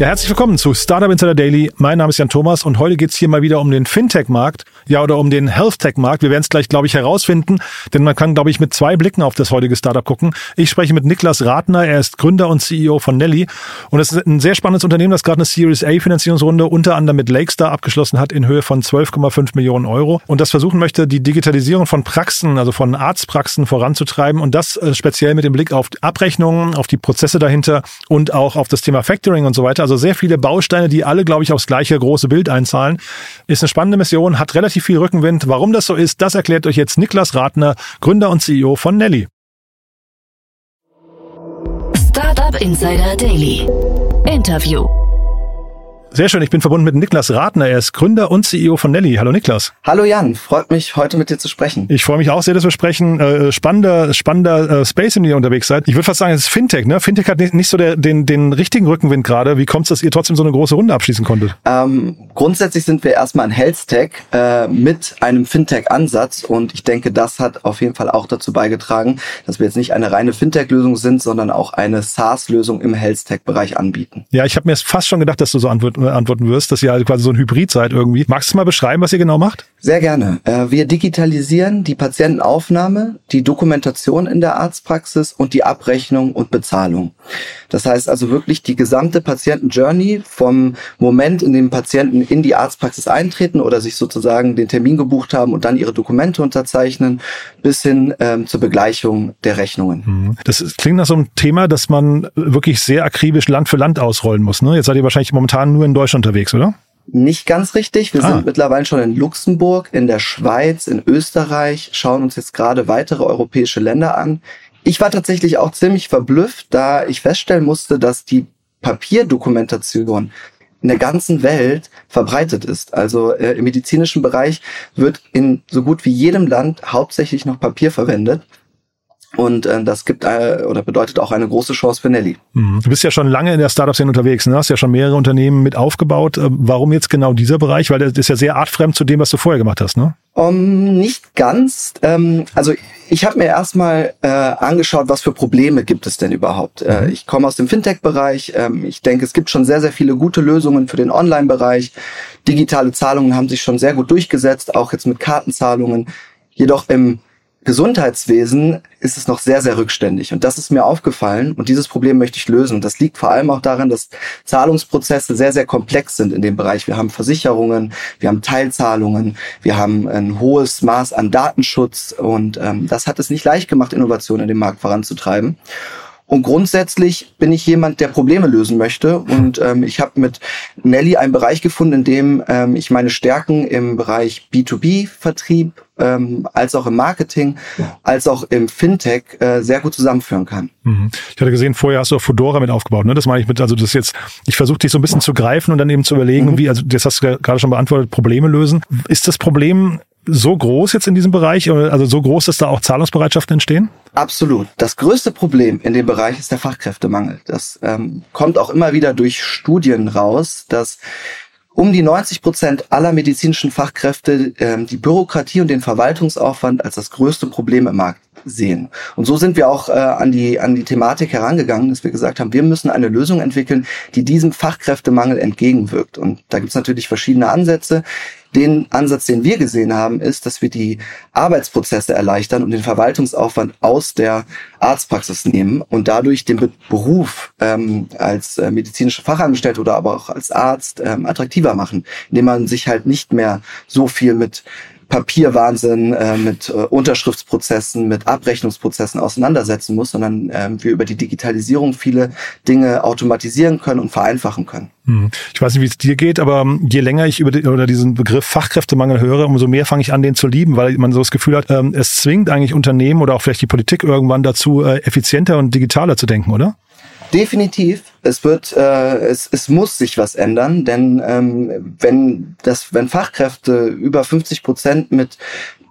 Ja, herzlich willkommen zu Startup Insider Daily. Mein Name ist Jan Thomas und heute geht's hier mal wieder um den Fintech-Markt, ja, oder um den Health-Tech-Markt. Wir werden es gleich, glaube ich, herausfinden, denn man kann, glaube ich, mit zwei Blicken auf das heutige Startup gucken. Ich spreche mit Niklas Ratner, er ist Gründer und CEO von Nelly und es ist ein sehr spannendes Unternehmen, das gerade eine Series A Finanzierungsrunde unter anderem mit Lakestar abgeschlossen hat in Höhe von 12,5 Millionen Euro und das versuchen möchte, die Digitalisierung von Praxen, also von Arztpraxen voranzutreiben und das äh, speziell mit dem Blick auf Abrechnungen, auf die Prozesse dahinter und auch auf das Thema Factoring und so weiter. Also sehr viele Bausteine, die alle, glaube ich, aufs gleiche große Bild einzahlen. Ist eine spannende Mission, hat relativ viel Rückenwind. Warum das so ist, das erklärt euch jetzt Niklas Ratner, Gründer und CEO von Nelly. Startup Insider Daily. Interview. Sehr schön, ich bin verbunden mit Niklas Ratner. Er ist Gründer und CEO von Nelly. Hallo Niklas. Hallo Jan, freut mich heute mit dir zu sprechen. Ich freue mich auch sehr, dass wir sprechen. Äh, spannender, spannender äh, Space, in dem ihr unterwegs seid. Ich würde fast sagen, es ist Fintech. Ne? Fintech hat nicht, nicht so der, den, den richtigen Rückenwind gerade. Wie kommt es, dass ihr trotzdem so eine große Runde abschließen konntet? Ähm, grundsätzlich sind wir erstmal ein Health Tech äh, mit einem Fintech-Ansatz und ich denke, das hat auf jeden Fall auch dazu beigetragen, dass wir jetzt nicht eine reine Fintech-Lösung sind, sondern auch eine SaaS-Lösung im Health Tech-Bereich anbieten. Ja, ich habe mir fast schon gedacht, dass du so antworten antworten wirst, dass ihr also quasi so ein Hybrid seid irgendwie. Magst du mal beschreiben, was ihr genau macht? Sehr gerne. Äh, wir digitalisieren die Patientenaufnahme, die Dokumentation in der Arztpraxis und die Abrechnung und Bezahlung. Das heißt also wirklich die gesamte Patienten-Journey vom Moment, in dem Patienten in die Arztpraxis eintreten oder sich sozusagen den Termin gebucht haben und dann ihre Dokumente unterzeichnen, bis hin ähm, zur Begleichung der Rechnungen. Mhm. Das klingt nach so einem Thema, dass man wirklich sehr akribisch Land für Land ausrollen muss. Ne? Jetzt seid ihr wahrscheinlich momentan nur in Deutschland unterwegs, oder? Nicht ganz richtig. Wir ah. sind mittlerweile schon in Luxemburg, in der Schweiz, in Österreich, schauen uns jetzt gerade weitere europäische Länder an. Ich war tatsächlich auch ziemlich verblüfft, da ich feststellen musste, dass die Papierdokumentation in der ganzen Welt verbreitet ist. Also äh, im medizinischen Bereich wird in so gut wie jedem Land hauptsächlich noch Papier verwendet. Und äh, das gibt äh, oder bedeutet auch eine große Chance für Nelly. Mhm. Du bist ja schon lange in der Startup-Szene unterwegs, ne? hast ja schon mehrere Unternehmen mit aufgebaut. Äh, warum jetzt genau dieser Bereich? Weil das ist ja sehr artfremd zu dem, was du vorher gemacht hast, ne? Um, nicht ganz. Ähm, also ich habe mir erstmal äh, angeschaut, was für Probleme gibt es denn überhaupt. Äh, mhm. ich komme aus dem Fintech-Bereich. Ähm, ich denke, es gibt schon sehr, sehr viele gute Lösungen für den Online-Bereich. Digitale Zahlungen haben sich schon sehr gut durchgesetzt, auch jetzt mit Kartenzahlungen. Jedoch im Gesundheitswesen ist es noch sehr, sehr rückständig. Und das ist mir aufgefallen. Und dieses Problem möchte ich lösen. Und das liegt vor allem auch daran, dass Zahlungsprozesse sehr, sehr komplex sind in dem Bereich. Wir haben Versicherungen, wir haben Teilzahlungen, wir haben ein hohes Maß an Datenschutz. Und ähm, das hat es nicht leicht gemacht, Innovationen in dem Markt voranzutreiben. Und grundsätzlich bin ich jemand, der Probleme lösen möchte. Und ähm, ich habe mit Nelly einen Bereich gefunden, in dem ähm, ich meine Stärken im Bereich B2B-Vertrieb ähm, als auch im Marketing, als auch im Fintech äh, sehr gut zusammenführen kann. Mhm. Ich hatte gesehen, vorher hast du auch Fedora mit aufgebaut. Ne? Das meine ich mit, also das jetzt, ich versuche dich so ein bisschen zu greifen und dann eben zu überlegen, mhm. wie, also das hast du gerade schon beantwortet, Probleme lösen. Ist das Problem so groß jetzt in diesem Bereich? Also so groß, dass da auch Zahlungsbereitschaften entstehen? Absolut. Das größte Problem in dem Bereich ist der Fachkräftemangel. Das ähm, kommt auch immer wieder durch Studien raus, dass um die 90 Prozent aller medizinischen Fachkräfte ähm, die Bürokratie und den Verwaltungsaufwand als das größte Problem im Markt sehen. Und so sind wir auch äh, an, die, an die Thematik herangegangen, dass wir gesagt haben, wir müssen eine Lösung entwickeln, die diesem Fachkräftemangel entgegenwirkt. Und da gibt es natürlich verschiedene Ansätze. Den Ansatz, den wir gesehen haben, ist, dass wir die Arbeitsprozesse erleichtern und den Verwaltungsaufwand aus der Arztpraxis nehmen und dadurch den Beruf ähm, als äh, medizinische Fachangestellte oder aber auch als Arzt ähm, attraktiver machen, indem man sich halt nicht mehr so viel mit Papierwahnsinn, äh, mit äh, Unterschriftsprozessen, mit Abrechnungsprozessen auseinandersetzen muss, sondern äh, wir über die Digitalisierung viele Dinge automatisieren können und vereinfachen können. Hm. Ich weiß nicht, wie es dir geht, aber ähm, je länger ich über die, oder diesen Begriff Fachkräftemangel höre, umso mehr fange ich an, den zu lieben, weil man so das Gefühl hat, ähm, es zwingt eigentlich Unternehmen oder auch vielleicht die Politik irgendwann dazu, äh, effizienter und digitaler zu denken, oder? Definitiv. Es wird, äh, es, es muss sich was ändern, denn ähm, wenn das, wenn Fachkräfte über 50 Prozent mit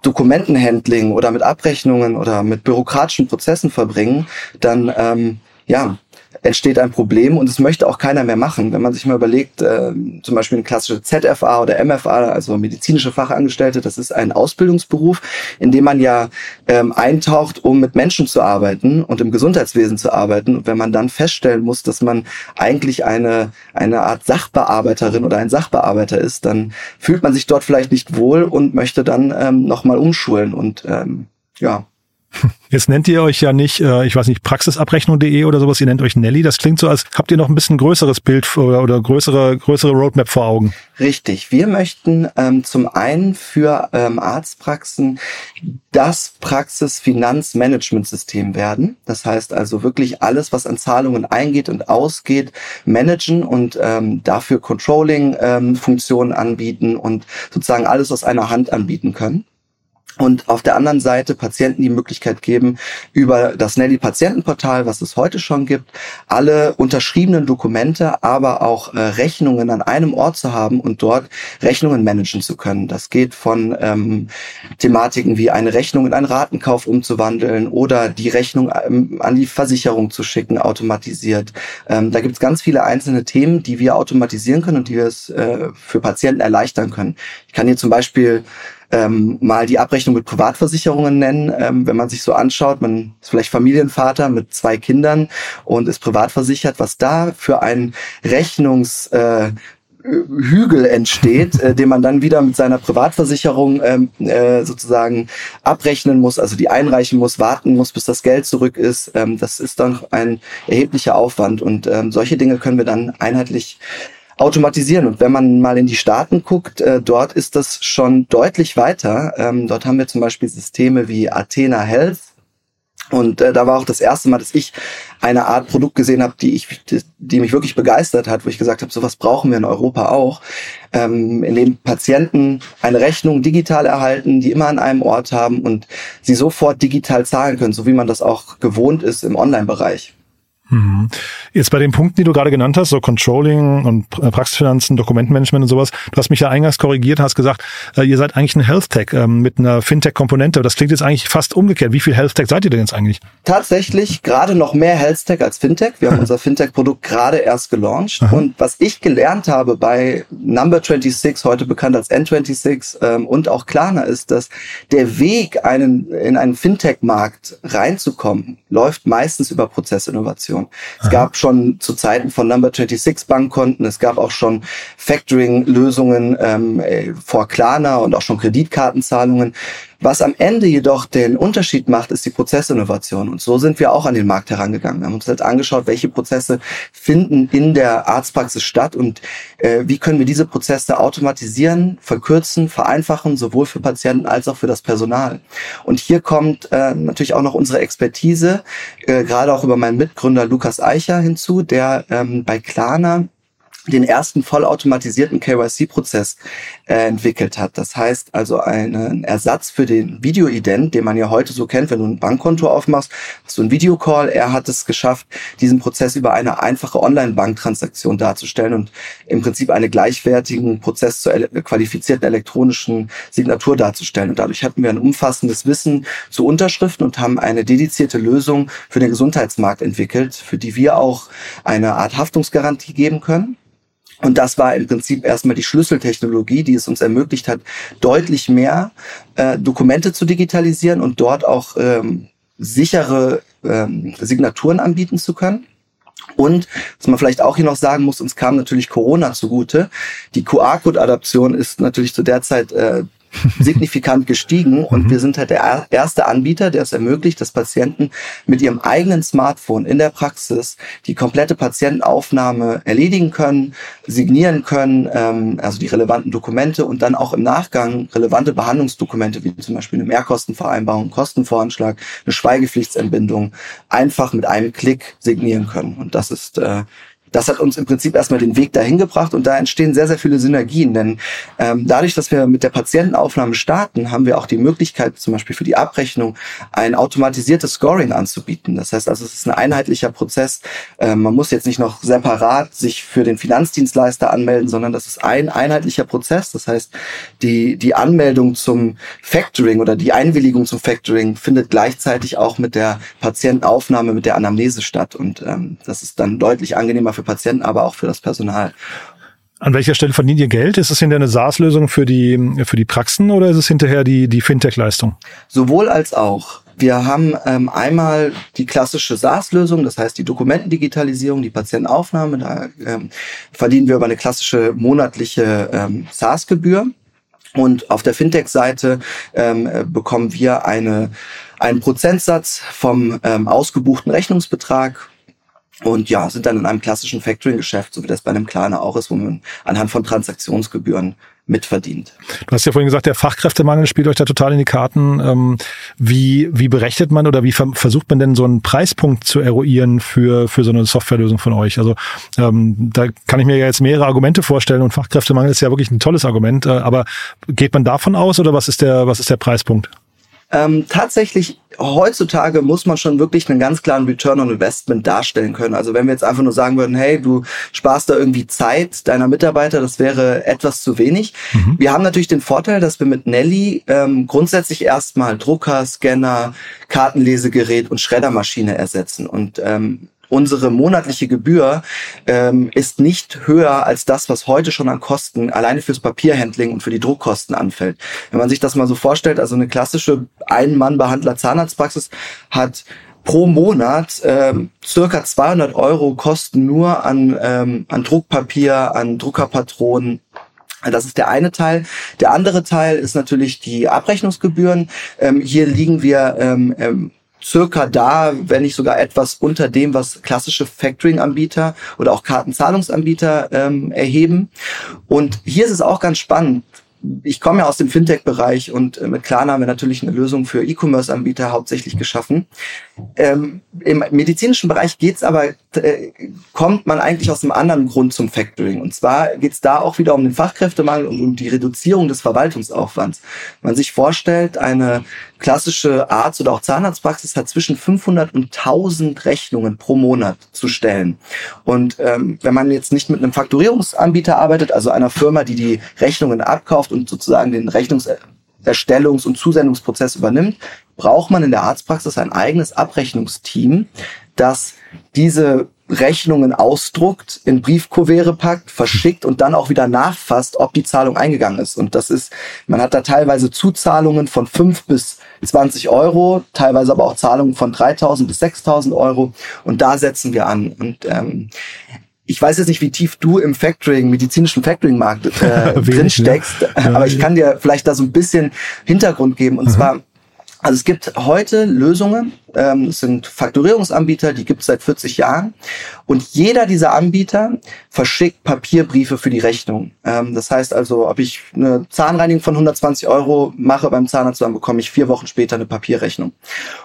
Dokumentenhandling oder mit Abrechnungen oder mit bürokratischen Prozessen verbringen, dann ähm, ja, entsteht ein Problem und es möchte auch keiner mehr machen. Wenn man sich mal überlegt, äh, zum Beispiel eine klassische ZFA oder MFA, also medizinische Fachangestellte, das ist ein Ausbildungsberuf, in dem man ja ähm, eintaucht, um mit Menschen zu arbeiten und im Gesundheitswesen zu arbeiten. Und wenn man dann feststellen muss, dass man eigentlich eine, eine Art Sachbearbeiterin oder ein Sachbearbeiter ist, dann fühlt man sich dort vielleicht nicht wohl und möchte dann ähm, nochmal umschulen und ähm, ja, Jetzt nennt ihr euch ja nicht, äh, ich weiß nicht, praxisabrechnung.de oder sowas, ihr nennt euch Nelly. Das klingt so, als habt ihr noch ein bisschen größeres Bild oder, größere, größere Roadmap vor Augen. Richtig. Wir möchten ähm, zum einen für ähm, Arztpraxen das Praxisfinanzmanagementsystem werden. Das heißt also wirklich alles, was an Zahlungen eingeht und ausgeht, managen und ähm, dafür Controlling-Funktionen ähm, anbieten und sozusagen alles aus einer Hand anbieten können und auf der anderen Seite Patienten die Möglichkeit geben, über das Nelly Patientenportal, was es heute schon gibt, alle unterschriebenen Dokumente, aber auch äh, Rechnungen an einem Ort zu haben und dort Rechnungen managen zu können. Das geht von ähm, Thematiken wie eine Rechnung in einen Ratenkauf umzuwandeln oder die Rechnung ähm, an die Versicherung zu schicken, automatisiert. Ähm, da gibt es ganz viele einzelne Themen, die wir automatisieren können und die wir es äh, für Patienten erleichtern können. Ich kann hier zum Beispiel ähm, mal die Abrechnung mit Privatversicherungen nennen. Ähm, wenn man sich so anschaut, man ist vielleicht Familienvater mit zwei Kindern und ist privat versichert, was da für ein Rechnungs äh, Hügel entsteht, äh, den man dann wieder mit seiner Privatversicherung ähm, äh, sozusagen abrechnen muss, also die einreichen muss, warten muss, bis das Geld zurück ist. Ähm, das ist dann ein erheblicher Aufwand und ähm, solche Dinge können wir dann einheitlich automatisieren. Und wenn man mal in die Staaten guckt, äh, dort ist das schon deutlich weiter. Ähm, dort haben wir zum Beispiel Systeme wie Athena Health. Und äh, da war auch das erste Mal, dass ich eine Art Produkt gesehen habe, die ich, die, mich wirklich begeistert hat, wo ich gesagt habe, sowas brauchen wir in Europa auch, ähm, in dem Patienten eine Rechnung digital erhalten, die immer an einem Ort haben und sie sofort digital zahlen können, so wie man das auch gewohnt ist im Online-Bereich. Mhm. Jetzt bei den Punkten, die du gerade genannt hast, so Controlling und Praxisfinanzen, Dokumentenmanagement und sowas, du hast mich ja eingangs korrigiert, hast gesagt, äh, ihr seid eigentlich ein Health Tech ähm, mit einer Fintech-Komponente. Das klingt jetzt eigentlich fast umgekehrt. Wie viel Health Tech seid ihr denn jetzt eigentlich? Tatsächlich gerade noch mehr Health Tech als Fintech. Wir haben unser Fintech-Produkt gerade erst gelauncht. Aha. Und was ich gelernt habe bei Number 26, heute bekannt als N26 ähm, und auch Klarna, ist, dass der Weg, einen, in einen Fintech-Markt reinzukommen, läuft meistens über Prozessinnovation. Es gab schon zu Zeiten von Number 26 Bankkonten, es gab auch schon Factoring-Lösungen ähm, äh, vor Klarna und auch schon Kreditkartenzahlungen. Was am Ende jedoch den Unterschied macht, ist die Prozessinnovation. Und so sind wir auch an den Markt herangegangen. Wir haben uns halt angeschaut, welche Prozesse finden in der Arztpraxis statt und äh, wie können wir diese Prozesse automatisieren, verkürzen, vereinfachen, sowohl für Patienten als auch für das Personal. Und hier kommt äh, natürlich auch noch unsere Expertise, äh, gerade auch über meinen Mitgründer Lukas Eicher hinzu, der ähm, bei Klarna den ersten vollautomatisierten KYC-Prozess äh, entwickelt hat. Das heißt also einen Ersatz für den Videoident, den man ja heute so kennt, wenn du ein Bankkonto aufmachst, hast du ein Videocall. Er hat es geschafft, diesen Prozess über eine einfache Online-Banktransaktion darzustellen und im Prinzip einen gleichwertigen Prozess zur ele qualifizierten elektronischen Signatur darzustellen. Und dadurch hatten wir ein umfassendes Wissen zu Unterschriften und haben eine dedizierte Lösung für den Gesundheitsmarkt entwickelt, für die wir auch eine Art Haftungsgarantie geben können und das war im Prinzip erstmal die Schlüsseltechnologie, die es uns ermöglicht hat, deutlich mehr äh, Dokumente zu digitalisieren und dort auch ähm, sichere ähm, Signaturen anbieten zu können. Und was man vielleicht auch hier noch sagen muss, uns kam natürlich Corona zugute. Die QR-Code-Adaption ist natürlich zu der Zeit äh, signifikant gestiegen und mhm. wir sind halt der erste Anbieter, der es ermöglicht, dass Patienten mit ihrem eigenen Smartphone in der Praxis die komplette Patientenaufnahme erledigen können, signieren können, ähm, also die relevanten Dokumente und dann auch im Nachgang relevante Behandlungsdokumente wie zum Beispiel eine Mehrkostenvereinbarung, Kostenvoranschlag, eine Schweigepflichtsentbindung einfach mit einem Klick signieren können. Und das ist äh, das hat uns im Prinzip erstmal den Weg dahin gebracht und da entstehen sehr, sehr viele Synergien. Denn ähm, dadurch, dass wir mit der Patientenaufnahme starten, haben wir auch die Möglichkeit, zum Beispiel für die Abrechnung ein automatisiertes Scoring anzubieten. Das heißt also, es ist ein einheitlicher Prozess. Ähm, man muss jetzt nicht noch separat sich für den Finanzdienstleister anmelden, sondern das ist ein einheitlicher Prozess. Das heißt, die, die Anmeldung zum Factoring oder die Einwilligung zum Factoring findet gleichzeitig auch mit der Patientenaufnahme, mit der Anamnese statt. Und ähm, das ist dann deutlich angenehmer für Patienten, aber auch für das Personal. An welcher Stelle verdient ihr Geld? Ist es hinterher eine SaaS-Lösung für die, für die Praxen oder ist es hinterher die, die Fintech-Leistung? Sowohl als auch. Wir haben ähm, einmal die klassische SaaS-Lösung, das heißt die Dokumentendigitalisierung, die Patientenaufnahme. Da ähm, verdienen wir über eine klassische monatliche ähm, SaaS-Gebühr. Und auf der Fintech-Seite ähm, bekommen wir eine, einen Prozentsatz vom ähm, ausgebuchten Rechnungsbetrag und ja, sind dann in einem klassischen Factoring-Geschäft, so wie das bei einem Kleiner auch ist, wo man anhand von Transaktionsgebühren mitverdient. Du hast ja vorhin gesagt, der Fachkräftemangel spielt euch da total in die Karten. Ähm, wie, wie berechnet man oder wie versucht man denn so einen Preispunkt zu eruieren für, für so eine Softwarelösung von euch? Also ähm, da kann ich mir jetzt mehrere Argumente vorstellen und Fachkräftemangel ist ja wirklich ein tolles Argument. Äh, aber geht man davon aus oder was ist der, was ist der Preispunkt? Ähm, tatsächlich, heutzutage muss man schon wirklich einen ganz klaren Return on Investment darstellen können. Also wenn wir jetzt einfach nur sagen würden, hey, du sparst da irgendwie Zeit deiner Mitarbeiter, das wäre etwas zu wenig. Mhm. Wir haben natürlich den Vorteil, dass wir mit Nelly ähm, grundsätzlich erstmal Drucker, Scanner, Kartenlesegerät und Schreddermaschine ersetzen. Und ähm, unsere monatliche Gebühr ähm, ist nicht höher als das, was heute schon an Kosten alleine fürs Papierhandling und für die Druckkosten anfällt. Wenn man sich das mal so vorstellt, also eine klassische Ein-Mann-Behandler Zahnarztpraxis hat pro Monat ähm, circa 200 Euro Kosten nur an, ähm, an Druckpapier, an Druckerpatronen, das ist der eine Teil. Der andere Teil ist natürlich die Abrechnungsgebühren. Ähm, hier liegen wir ähm, ähm, circa da, wenn nicht sogar etwas unter dem, was klassische Factoring-Anbieter oder auch Kartenzahlungsanbieter ähm, erheben. Und hier ist es auch ganz spannend ich komme ja aus dem Fintech-Bereich und äh, mit Klarna haben wir natürlich eine Lösung für E-Commerce-Anbieter hauptsächlich geschaffen. Ähm, Im medizinischen Bereich geht's aber, äh, kommt man eigentlich aus einem anderen Grund zum Factoring. Und zwar geht's da auch wieder um den Fachkräftemangel und um die Reduzierung des Verwaltungsaufwands. Man sich vorstellt, eine klassische Arzt- oder auch Zahnarztpraxis hat zwischen 500 und 1000 Rechnungen pro Monat zu stellen. Und ähm, wenn man jetzt nicht mit einem Faktorierungsanbieter arbeitet, also einer Firma, die die Rechnungen abkauft und sozusagen den Rechnungserstellungs- und Zusendungsprozess übernimmt, braucht man in der Arztpraxis ein eigenes Abrechnungsteam, das diese Rechnungen ausdruckt, in Briefkuvere packt, verschickt und dann auch wieder nachfasst, ob die Zahlung eingegangen ist. Und das ist, man hat da teilweise Zuzahlungen von fünf bis 20 Euro, teilweise aber auch Zahlungen von 3.000 bis 6.000 Euro. Und da setzen wir an. Und ähm, ich weiß jetzt nicht, wie tief du im Factoring, medizinischen Factoring-Markt äh, drin steckst, ne? aber ich kann dir vielleicht da so ein bisschen Hintergrund geben. Und mhm. zwar also es gibt heute Lösungen, ähm, es sind Fakturierungsanbieter, die gibt es seit 40 Jahren. Und jeder dieser Anbieter verschickt Papierbriefe für die Rechnung. Ähm, das heißt also, ob ich eine Zahnreinigung von 120 Euro mache beim Zahnarzt, dann bekomme ich vier Wochen später eine Papierrechnung.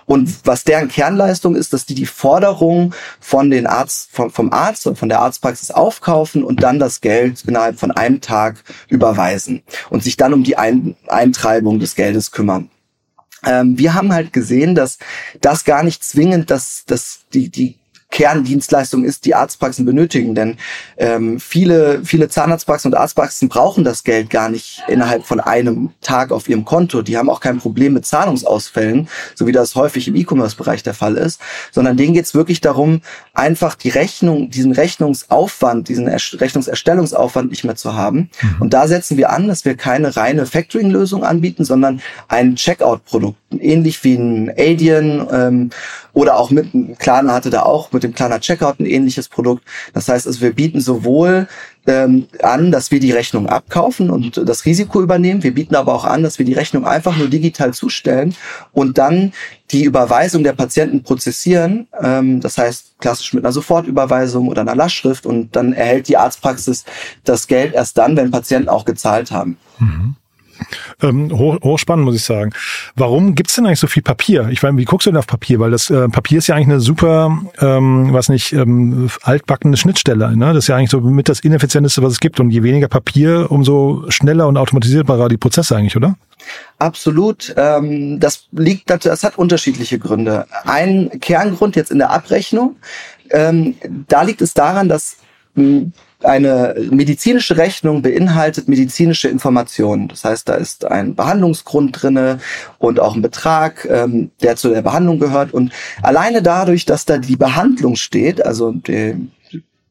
Und was deren Kernleistung ist, dass die die Forderung von den Arzt, vom, vom Arzt und von der Arztpraxis aufkaufen und dann das Geld innerhalb von einem Tag überweisen und sich dann um die Ein Eintreibung des Geldes kümmern. Ähm, wir haben halt gesehen, dass das gar nicht zwingend, dass, dass die, die Kerndienstleistung ist, die Arztpraxen benötigen. Denn ähm, viele, viele Zahnarztpraxen und Arztpraxen brauchen das Geld gar nicht innerhalb von einem Tag auf ihrem Konto. Die haben auch kein Problem mit Zahlungsausfällen, so wie das häufig im E-Commerce-Bereich der Fall ist, sondern denen geht es wirklich darum, einfach die Rechnung, diesen Rechnungsaufwand, diesen Rechnungserstellungsaufwand nicht mehr zu haben. Mhm. Und da setzen wir an, dass wir keine reine Factoring-Lösung anbieten, sondern ein Checkout-Produkt, ähnlich wie ein Adyen ähm, oder auch mit, Klarna hatte da auch mit dem Klarna Checkout ein ähnliches Produkt. Das heißt, also wir bieten sowohl ähm, an, dass wir die Rechnung abkaufen und das Risiko übernehmen. Wir bieten aber auch an, dass wir die Rechnung einfach nur digital zustellen und dann die Überweisung der Patienten prozessieren. Ähm, das heißt, klassisch mit einer Sofortüberweisung oder einer Lastschrift und dann erhält die Arztpraxis das Geld erst dann, wenn Patienten auch gezahlt haben. Mhm. Ähm, hoch, hochspannend, muss ich sagen. Warum gibt's denn eigentlich so viel Papier? Ich meine, wie guckst du denn auf Papier? Weil das äh, Papier ist ja eigentlich eine super, ähm, was nicht, ähm, altbackene Schnittstelle. Ne? Das ist ja eigentlich so mit das ineffizienteste, was es gibt. Und je weniger Papier, umso schneller und automatisierbarer die Prozesse eigentlich, oder? Absolut. Ähm, das liegt, das hat unterschiedliche Gründe. Ein Kerngrund jetzt in der Abrechnung, ähm, da liegt es daran, dass hm, eine medizinische Rechnung beinhaltet medizinische Informationen. Das heißt, da ist ein Behandlungsgrund drinne und auch ein Betrag, ähm, der zu der Behandlung gehört. Und alleine dadurch, dass da die Behandlung steht, also die,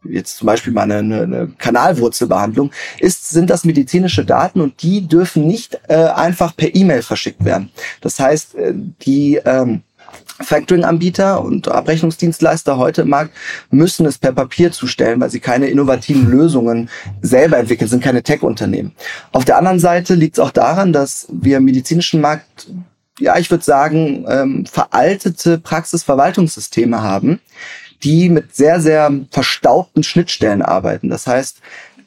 jetzt zum Beispiel mal eine, eine Kanalwurzelbehandlung, ist, sind das medizinische Daten und die dürfen nicht äh, einfach per E-Mail verschickt werden. Das heißt, äh, die ähm, Factoring-Anbieter und Abrechnungsdienstleister heute im Markt müssen es per Papier zustellen, weil sie keine innovativen Lösungen selber entwickeln, sind keine Tech-Unternehmen. Auf der anderen Seite liegt es auch daran, dass wir im medizinischen Markt, ja, ich würde sagen, ähm, veraltete Praxisverwaltungssysteme haben, die mit sehr, sehr verstaubten Schnittstellen arbeiten. Das heißt,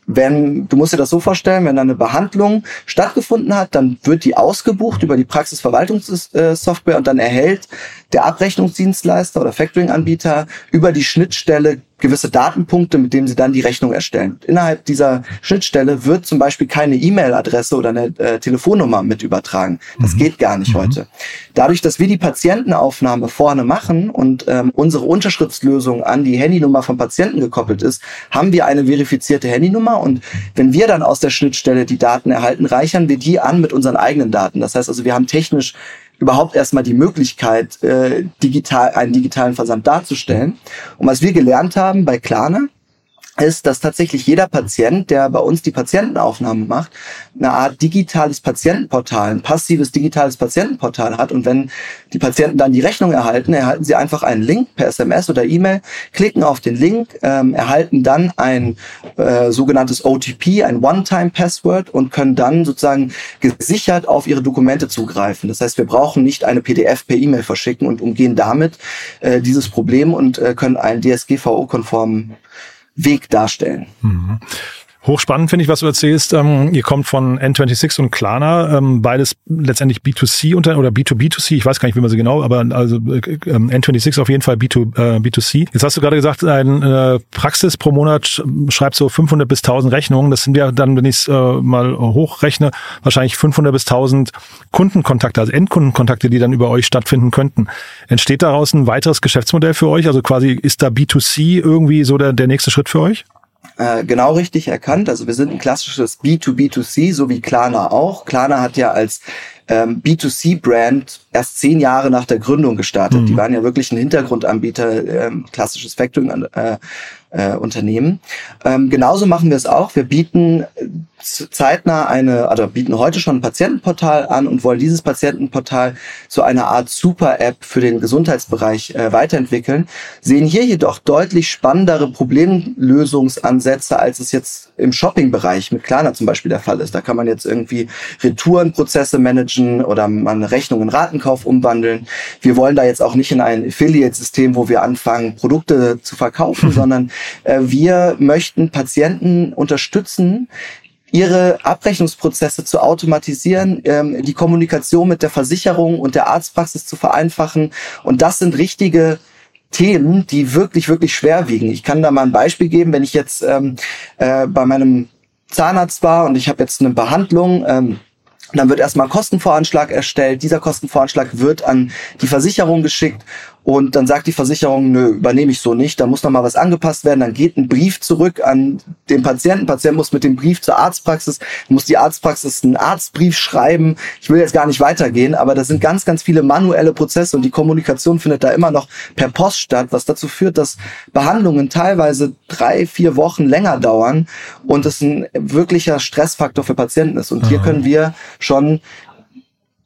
wenn, du musst dir das so vorstellen, wenn eine Behandlung stattgefunden hat, dann wird die ausgebucht über die Praxisverwaltungssoftware und dann erhält der Abrechnungsdienstleister oder Factoring-Anbieter über die Schnittstelle gewisse Datenpunkte, mit denen sie dann die Rechnung erstellen. Innerhalb dieser Schnittstelle wird zum Beispiel keine E-Mail-Adresse oder eine äh, Telefonnummer mit übertragen. Das mhm. geht gar nicht mhm. heute. Dadurch, dass wir die Patientenaufnahme vorne machen und ähm, unsere Unterschriftslösung an die Handynummer vom Patienten gekoppelt ist, haben wir eine verifizierte Handynummer und wenn wir dann aus der Schnittstelle die Daten erhalten, reichern wir die an mit unseren eigenen Daten. Das heißt also, wir haben technisch überhaupt erstmal die Möglichkeit, äh, digital, einen digitalen Versand darzustellen. Und was wir gelernt haben bei Klarna, ist, dass tatsächlich jeder Patient, der bei uns die Patientenaufnahme macht, eine Art digitales Patientenportal, ein passives digitales Patientenportal hat. Und wenn die Patienten dann die Rechnung erhalten, erhalten sie einfach einen Link per SMS oder E-Mail, klicken auf den Link, ähm, erhalten dann ein äh, sogenanntes OTP, ein One-Time-Password und können dann sozusagen gesichert auf ihre Dokumente zugreifen. Das heißt, wir brauchen nicht eine PDF per E-Mail verschicken und umgehen damit äh, dieses Problem und äh, können einen DSGVO-konformen Weg darstellen. Mhm. Hochspannend finde ich, was du erzählst. Ähm, ihr kommt von N26 und Klarna, ähm, beides letztendlich B2C unter oder B2B2C, ich weiß gar nicht, wie man sie genau, aber also äh, ähm, N26 auf jeden Fall B2, äh, B2C. Jetzt hast du gerade gesagt, eine äh, Praxis pro Monat schreibt so 500 bis 1000 Rechnungen. Das sind ja dann, wenn ich es äh, mal hochrechne, wahrscheinlich 500 bis 1000 Kundenkontakte, also Endkundenkontakte, die dann über euch stattfinden könnten. Entsteht daraus ein weiteres Geschäftsmodell für euch? Also quasi ist da B2C irgendwie so der, der nächste Schritt für euch? Äh, genau richtig erkannt. Also wir sind ein klassisches B2B2C, so wie Klarna auch. Klarna hat ja als ähm, B2C-Brand erst zehn Jahre nach der Gründung gestartet. Mhm. Die waren ja wirklich ein Hintergrundanbieter, ähm, klassisches Factoring äh, äh. Ähm, genauso machen wir es auch. Wir bieten zeitnah eine, also bieten heute schon ein Patientenportal an und wollen dieses Patientenportal zu einer Art Super-App für den Gesundheitsbereich äh, weiterentwickeln. Sehen hier jedoch deutlich spannendere Problemlösungsansätze, als es jetzt im Shopping-Bereich mit Klarna zum Beispiel der Fall ist. Da kann man jetzt irgendwie Retourenprozesse managen oder man Rechnungen Ratenkauf umwandeln. Wir wollen da jetzt auch nicht in ein Affiliate-System, wo wir anfangen, Produkte zu verkaufen, sondern äh, wir möchten Patienten unterstützen, ihre Abrechnungsprozesse zu automatisieren, ähm, die Kommunikation mit der Versicherung und der Arztpraxis zu vereinfachen. Und das sind richtige Themen, die wirklich, wirklich schwer wiegen. Ich kann da mal ein Beispiel geben, wenn ich jetzt ähm, äh, bei meinem Zahnarzt war und ich habe jetzt eine Behandlung, ähm, dann wird erstmal ein Kostenvoranschlag erstellt. Dieser Kostenvoranschlag wird an die Versicherung geschickt und dann sagt die Versicherung, nö, übernehme ich so nicht, da muss noch mal was angepasst werden. Dann geht ein Brief zurück an den Patienten. Der Patient muss mit dem Brief zur Arztpraxis, muss die Arztpraxis einen Arztbrief schreiben. Ich will jetzt gar nicht weitergehen, aber das sind ganz, ganz viele manuelle Prozesse und die Kommunikation findet da immer noch per Post statt, was dazu führt, dass Behandlungen teilweise drei, vier Wochen länger dauern und es ein wirklicher Stressfaktor für Patienten ist. Und hier können wir schon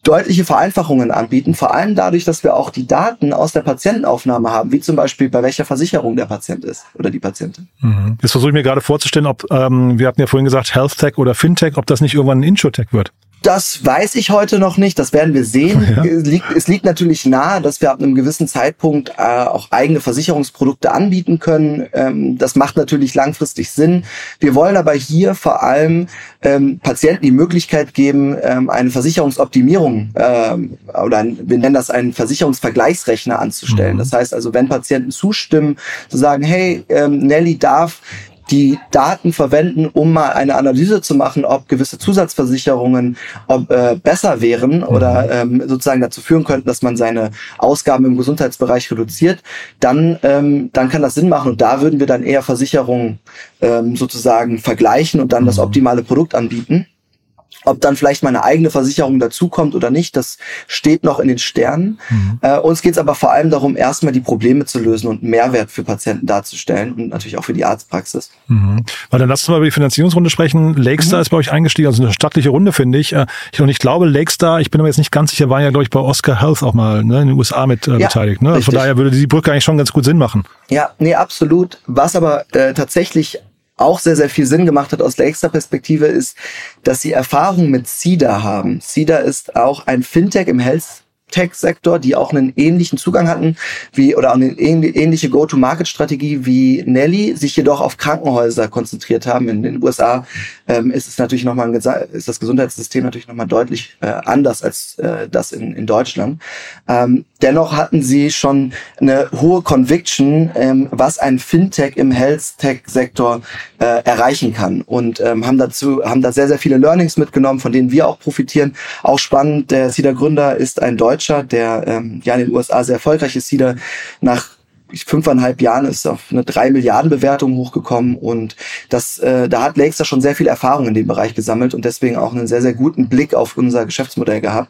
deutliche Vereinfachungen anbieten, vor allem dadurch, dass wir auch die Daten aus der Patientenaufnahme haben, wie zum Beispiel bei welcher Versicherung der Patient ist oder die Patientin. Mhm. Jetzt versuche ich mir gerade vorzustellen, ob, ähm, wir hatten ja vorhin gesagt, Health Tech oder Fintech, ob das nicht irgendwann ein Insurtech wird. Das weiß ich heute noch nicht, das werden wir sehen. Ja. Es, liegt, es liegt natürlich nahe, dass wir ab einem gewissen Zeitpunkt äh, auch eigene Versicherungsprodukte anbieten können. Ähm, das macht natürlich langfristig Sinn. Wir wollen aber hier vor allem ähm, Patienten die Möglichkeit geben, ähm, eine Versicherungsoptimierung ähm, oder ein, wir nennen das einen Versicherungsvergleichsrechner anzustellen. Mhm. Das heißt also, wenn Patienten zustimmen, zu sagen, hey, ähm, Nelly darf die Daten verwenden, um mal eine Analyse zu machen, ob gewisse Zusatzversicherungen ob, äh, besser wären oder mhm. ähm, sozusagen dazu führen könnten, dass man seine Ausgaben im Gesundheitsbereich reduziert, dann, ähm, dann kann das Sinn machen. Und da würden wir dann eher Versicherungen ähm, sozusagen vergleichen und dann das mhm. optimale Produkt anbieten. Ob dann vielleicht meine eigene Versicherung dazukommt oder nicht, das steht noch in den Sternen. Mhm. Äh, uns geht es aber vor allem darum, erstmal die Probleme zu lösen und Mehrwert für Patienten darzustellen und natürlich auch für die Arztpraxis. Mhm. Weil dann lass uns mal über die Finanzierungsrunde sprechen. Lakestar mhm. ist bei euch eingestiegen, also eine stattliche Runde, finde ich. Äh, ich, und ich glaube, Lakestar, ich bin aber jetzt nicht ganz sicher, war ja, glaube ich, bei Oscar Health auch mal ne, in den USA mit äh, ja, beteiligt. Ne? Also von daher würde die Brücke eigentlich schon ganz gut Sinn machen. Ja, nee, absolut. Was aber äh, tatsächlich auch sehr, sehr viel Sinn gemacht hat aus der Extra-Perspektive, ist, dass sie Erfahrung mit CIDA haben. CIDA ist auch ein Fintech im Health Tech-Sektor, die auch einen ähnlichen Zugang hatten wie oder eine ähnliche Go-to-Market-Strategie wie Nelly, sich jedoch auf Krankenhäuser konzentriert haben. In den USA ähm, ist es natürlich nochmal ist das Gesundheitssystem natürlich nochmal deutlich äh, anders als äh, das in, in Deutschland. Ähm, dennoch hatten sie schon eine hohe Conviction, ähm, was ein Fintech im Health-Tech-Sektor äh, erreichen kann und ähm, haben dazu haben da sehr sehr viele Learnings mitgenommen, von denen wir auch profitieren. Auch spannend, der CIDA Gründer ist ein Deutscher Deutscher, der ähm, ja in den USA sehr erfolgreich ist, wieder nach fünfeinhalb Jahren ist auf eine drei Milliarden Bewertung hochgekommen und das, äh, da hat Lakestar schon sehr viel Erfahrung in dem Bereich gesammelt und deswegen auch einen sehr, sehr guten Blick auf unser Geschäftsmodell gehabt.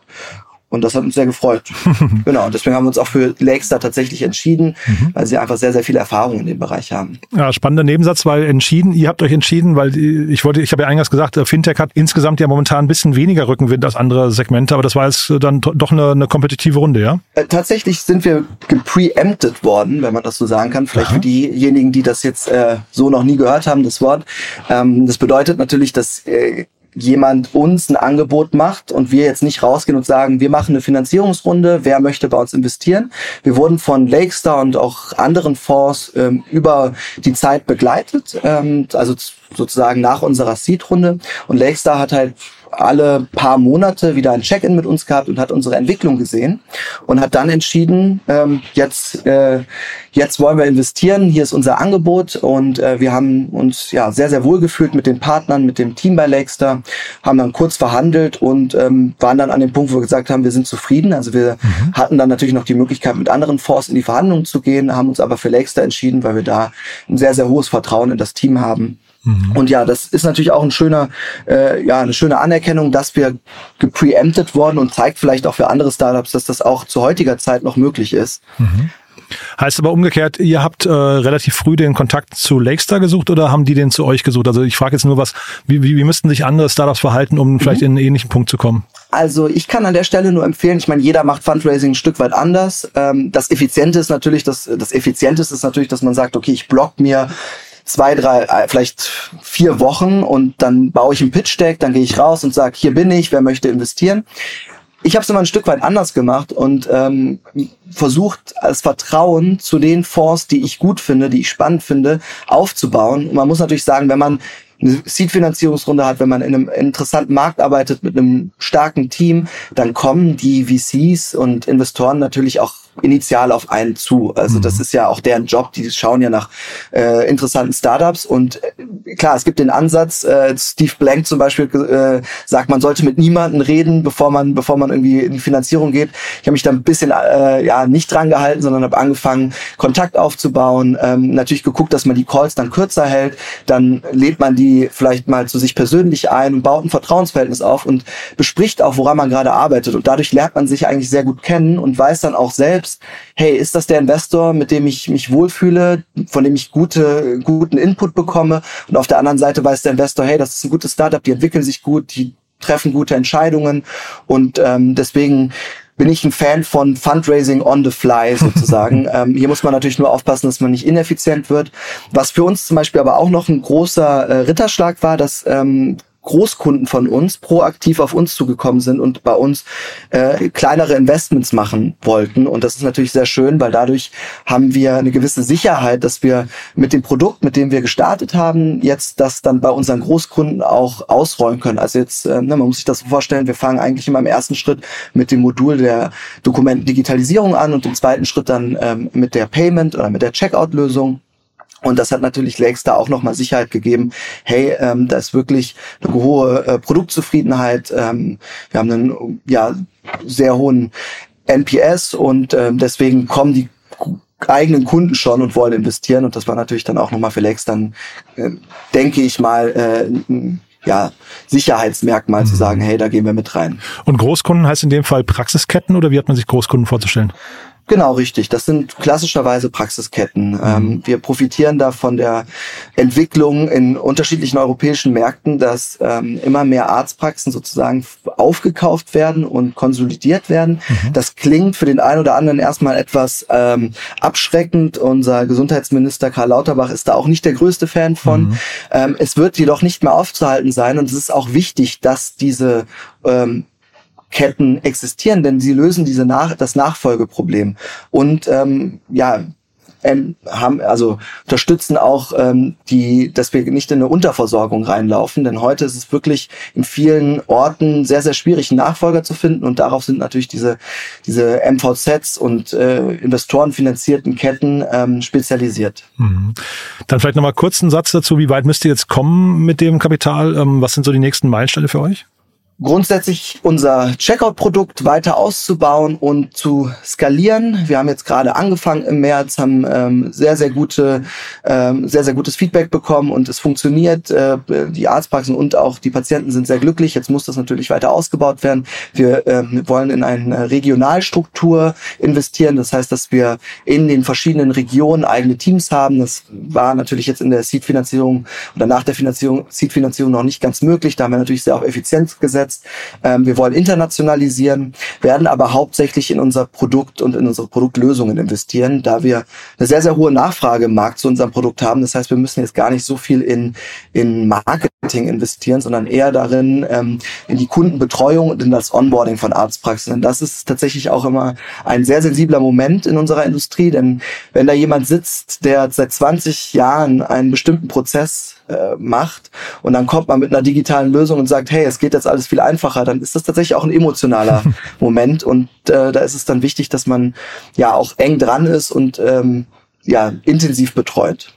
Und das hat uns sehr gefreut. genau. Und deswegen haben wir uns auch für Lakestar tatsächlich entschieden, mhm. weil sie einfach sehr, sehr viel Erfahrung in dem Bereich haben. Ja, spannender Nebensatz, weil entschieden, ihr habt euch entschieden, weil ich wollte, ich habe ja eingangs gesagt, äh, Fintech hat insgesamt ja momentan ein bisschen weniger Rückenwind als andere Segmente, aber das war jetzt dann doch eine, eine kompetitive Runde, ja? Äh, tatsächlich sind wir gepreempted worden, wenn man das so sagen kann. Vielleicht Aha. für diejenigen, die das jetzt äh, so noch nie gehört haben, das Wort. Ähm, das bedeutet natürlich, dass äh, jemand uns ein Angebot macht und wir jetzt nicht rausgehen und sagen, wir machen eine Finanzierungsrunde, wer möchte bei uns investieren. Wir wurden von Lakestar und auch anderen Fonds ähm, über die Zeit begleitet, ähm, also sozusagen nach unserer Seed-Runde. Und Lakestar hat halt alle paar Monate wieder ein Check-in mit uns gehabt und hat unsere Entwicklung gesehen und hat dann entschieden, ähm, jetzt, äh, jetzt wollen wir investieren, hier ist unser Angebot und äh, wir haben uns ja sehr, sehr wohl gefühlt mit den Partnern, mit dem Team bei Lakestar, haben dann kurz verhandelt und ähm, waren dann an dem Punkt, wo wir gesagt haben, wir sind zufrieden. Also wir mhm. hatten dann natürlich noch die Möglichkeit, mit anderen Fonds in die Verhandlungen zu gehen, haben uns aber für Lakestar entschieden, weil wir da ein sehr, sehr hohes Vertrauen in das Team haben Mhm. Und ja, das ist natürlich auch ein schöner, äh, ja, eine schöne Anerkennung, dass wir gepreempted worden und zeigt vielleicht auch für andere Startups, dass das auch zu heutiger Zeit noch möglich ist. Mhm. Heißt aber umgekehrt, ihr habt äh, relativ früh den Kontakt zu Lakestar gesucht oder haben die den zu euch gesucht? Also ich frage jetzt nur was, wie, wie, wie müssten sich andere Startups verhalten, um mhm. vielleicht in einen ähnlichen Punkt zu kommen? Also ich kann an der Stelle nur empfehlen, ich meine, jeder macht Fundraising ein Stück weit anders. Ähm, das Effiziente ist natürlich, das, das Effizienteste ist natürlich, dass man sagt, okay, ich block mir zwei, drei, äh, vielleicht vier Wochen und dann baue ich ein Pitch-Deck, dann gehe ich raus und sage, hier bin ich, wer möchte investieren. Ich habe es immer ein Stück weit anders gemacht und ähm, versucht, das Vertrauen zu den Fonds, die ich gut finde, die ich spannend finde, aufzubauen. Und man muss natürlich sagen, wenn man eine Seed-Finanzierungsrunde hat, wenn man in einem interessanten Markt arbeitet mit einem starken Team, dann kommen die VCs und Investoren natürlich auch initial auf einen zu. Also mhm. das ist ja auch deren Job, die schauen ja nach äh, interessanten Startups und äh, klar, es gibt den Ansatz, äh, Steve Blank zum Beispiel äh, sagt, man sollte mit niemandem reden, bevor man, bevor man irgendwie in die Finanzierung geht. Ich habe mich da ein bisschen äh, ja nicht dran gehalten, sondern habe angefangen, Kontakt aufzubauen, ähm, natürlich geguckt, dass man die Calls dann kürzer hält, dann lädt man die vielleicht mal zu sich persönlich ein und baut ein Vertrauensverhältnis auf und bespricht auch, woran man gerade arbeitet. Und dadurch lernt man sich eigentlich sehr gut kennen und weiß dann auch selbst, selbst, hey, ist das der Investor, mit dem ich mich wohlfühle, von dem ich gute, guten Input bekomme? Und auf der anderen Seite weiß der Investor, hey, das ist ein gutes Startup, die entwickeln sich gut, die treffen gute Entscheidungen und ähm, deswegen bin ich ein Fan von Fundraising on the fly sozusagen. ähm, hier muss man natürlich nur aufpassen, dass man nicht ineffizient wird. Was für uns zum Beispiel aber auch noch ein großer äh, Ritterschlag war, dass ähm, Großkunden von uns proaktiv auf uns zugekommen sind und bei uns äh, kleinere Investments machen wollten. Und das ist natürlich sehr schön, weil dadurch haben wir eine gewisse Sicherheit, dass wir mit dem Produkt, mit dem wir gestartet haben, jetzt das dann bei unseren Großkunden auch ausrollen können. Also jetzt, äh, ne, man muss sich das so vorstellen, wir fangen eigentlich immer im ersten Schritt mit dem Modul der Dokumentendigitalisierung an und im zweiten Schritt dann ähm, mit der Payment oder mit der Checkout-Lösung. Und das hat natürlich Lakes da auch nochmal Sicherheit gegeben. Hey, ähm, da ist wirklich eine hohe äh, Produktzufriedenheit. Ähm, wir haben einen ja sehr hohen NPS und ähm, deswegen kommen die eigenen Kunden schon und wollen investieren. Und das war natürlich dann auch nochmal für Lakes dann, äh, denke ich mal, äh, ja, Sicherheitsmerkmal mhm. zu sagen, hey, da gehen wir mit rein. Und Großkunden heißt in dem Fall Praxisketten oder wie hat man sich Großkunden vorzustellen? Genau, richtig. Das sind klassischerweise Praxisketten. Mhm. Ähm, wir profitieren da von der Entwicklung in unterschiedlichen europäischen Märkten, dass ähm, immer mehr Arztpraxen sozusagen aufgekauft werden und konsolidiert werden. Mhm. Das klingt für den einen oder anderen erstmal etwas ähm, abschreckend. Unser Gesundheitsminister Karl Lauterbach ist da auch nicht der größte Fan von. Mhm. Ähm, es wird jedoch nicht mehr aufzuhalten sein und es ist auch wichtig, dass diese ähm, Ketten existieren, denn sie lösen diese Nach das Nachfolgeproblem und ähm, ja ähm, haben also unterstützen auch ähm, die, dass wir nicht in eine Unterversorgung reinlaufen, denn heute ist es wirklich in vielen Orten sehr sehr schwierig einen Nachfolger zu finden und darauf sind natürlich diese diese MVZs und äh, investorenfinanzierten Ketten ähm, spezialisiert. Mhm. Dann vielleicht noch mal kurz einen Satz dazu: Wie weit müsst ihr jetzt kommen mit dem Kapital? Ähm, was sind so die nächsten Meilensteine für euch? Grundsätzlich unser Checkout-Produkt weiter auszubauen und zu skalieren. Wir haben jetzt gerade angefangen im März, haben ähm, sehr, sehr gute, ähm, sehr, sehr gutes Feedback bekommen und es funktioniert. Äh, die Arztpraxen und auch die Patienten sind sehr glücklich. Jetzt muss das natürlich weiter ausgebaut werden. Wir ähm, wollen in eine Regionalstruktur investieren. Das heißt, dass wir in den verschiedenen Regionen eigene Teams haben. Das war natürlich jetzt in der Seed-Finanzierung oder nach der Finanzierung, Seed-Finanzierung noch nicht ganz möglich. Da haben wir natürlich sehr auf Effizienz gesetzt gesetzt. Ähm, wir wollen internationalisieren, werden aber hauptsächlich in unser Produkt und in unsere Produktlösungen investieren, da wir eine sehr, sehr hohe Nachfrage im Markt zu unserem Produkt haben. Das heißt, wir müssen jetzt gar nicht so viel in, in Marketing investieren, sondern eher darin, ähm, in die Kundenbetreuung und in das Onboarding von Arztpraxen. Denn das ist tatsächlich auch immer ein sehr sensibler Moment in unserer Industrie, denn wenn da jemand sitzt, der seit 20 Jahren einen bestimmten Prozess äh, macht und dann kommt man mit einer digitalen Lösung und sagt, hey, es geht jetzt alles viel einfacher, dann ist das tatsächlich auch ein emotionaler Moment und äh, da ist es dann wichtig, dass man ja auch eng dran ist und ähm, ja intensiv betreut.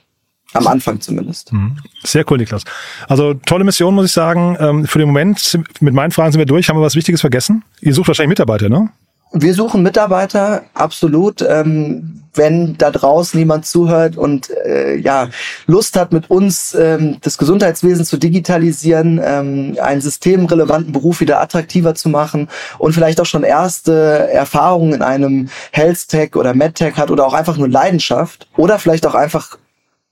Am Anfang zumindest. Mhm. Sehr cool, Niklas. Also tolle Mission, muss ich sagen. Ähm, für den Moment, mit meinen Fragen sind wir durch. Haben wir was Wichtiges vergessen? Ihr sucht wahrscheinlich Mitarbeiter, ne? Wir suchen Mitarbeiter, absolut. Ähm, wenn da draußen jemand zuhört und äh, ja Lust hat, mit uns ähm, das Gesundheitswesen zu digitalisieren, ähm, einen systemrelevanten Beruf wieder attraktiver zu machen und vielleicht auch schon erste Erfahrungen in einem Health Tech oder MedTech hat oder auch einfach nur Leidenschaft oder vielleicht auch einfach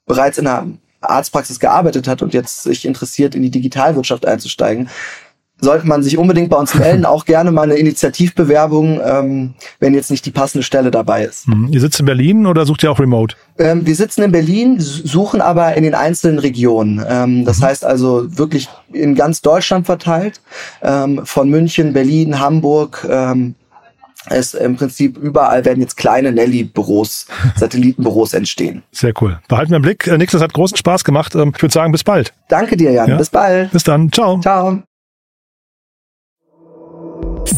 bereits in einer Arztpraxis gearbeitet hat und jetzt sich interessiert, in die Digitalwirtschaft einzusteigen, sollte man sich unbedingt bei uns melden. Auch gerne mal eine Initiativbewerbung, ähm, wenn jetzt nicht die passende Stelle dabei ist. Mhm. Ihr sitzt in Berlin oder sucht ihr auch remote? Ähm, wir sitzen in Berlin, suchen aber in den einzelnen Regionen. Ähm, das mhm. heißt also wirklich in ganz Deutschland verteilt. Ähm, von München, Berlin, Hamburg. Ähm, es im Prinzip überall werden jetzt kleine Nelly-Büros, Satellitenbüros entstehen. Sehr cool. Behalten wir im Blick. Äh, Nix, das hat großen Spaß gemacht. Ähm, ich würde sagen, bis bald. Danke dir, Jan. Ja? Bis bald. Bis dann. Ciao. Ciao.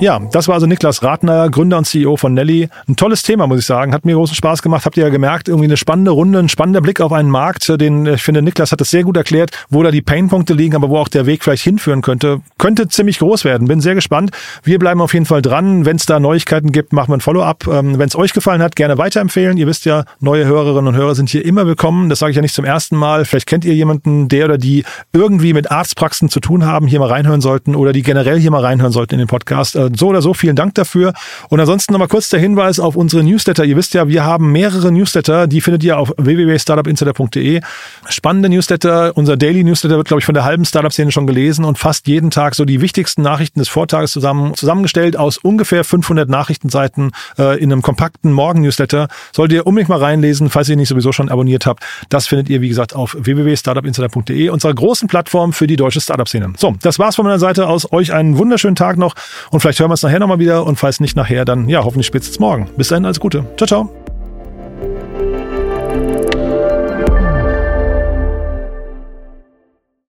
Ja, das war also Niklas Ratner, Gründer und CEO von Nelly. Ein tolles Thema, muss ich sagen. Hat mir großen Spaß gemacht. Habt ihr ja gemerkt, irgendwie eine spannende Runde, ein spannender Blick auf einen Markt, den ich finde, Niklas hat es sehr gut erklärt, wo da die Painpunkte liegen, aber wo auch der Weg vielleicht hinführen könnte. Könnte ziemlich groß werden. Bin sehr gespannt. Wir bleiben auf jeden Fall dran. Wenn es da Neuigkeiten gibt, machen wir ein Follow-up. Ähm, Wenn es euch gefallen hat, gerne weiterempfehlen. Ihr wisst ja, neue Hörerinnen und Hörer sind hier immer willkommen. Das sage ich ja nicht zum ersten Mal. Vielleicht kennt ihr jemanden, der oder die irgendwie mit Arztpraxen zu tun haben, hier mal reinhören sollten oder die generell hier mal reinhören sollten in den Podcast äh, so oder so vielen Dank dafür. Und ansonsten nochmal kurz der Hinweis auf unsere Newsletter. Ihr wisst ja, wir haben mehrere Newsletter, die findet ihr auf www.startupinsider.de. Spannende Newsletter. Unser Daily Newsletter wird, glaube ich, von der halben Startup-Szene schon gelesen und fast jeden Tag so die wichtigsten Nachrichten des Vortages zusammen, zusammengestellt aus ungefähr 500 Nachrichtenseiten äh, in einem kompakten Morgen-Newsletter. Solltet ihr unbedingt mal reinlesen, falls ihr nicht sowieso schon abonniert habt. Das findet ihr, wie gesagt, auf www.startupinsider.de, unserer großen Plattform für die deutsche Startup-Szene. So, das war's von meiner Seite aus. Euch einen wunderschönen Tag noch und vielleicht hören wir uns nachher nochmal wieder und falls nicht nachher, dann ja, hoffentlich spätestens morgen. Bis dahin, alles Gute. Ciao, ciao.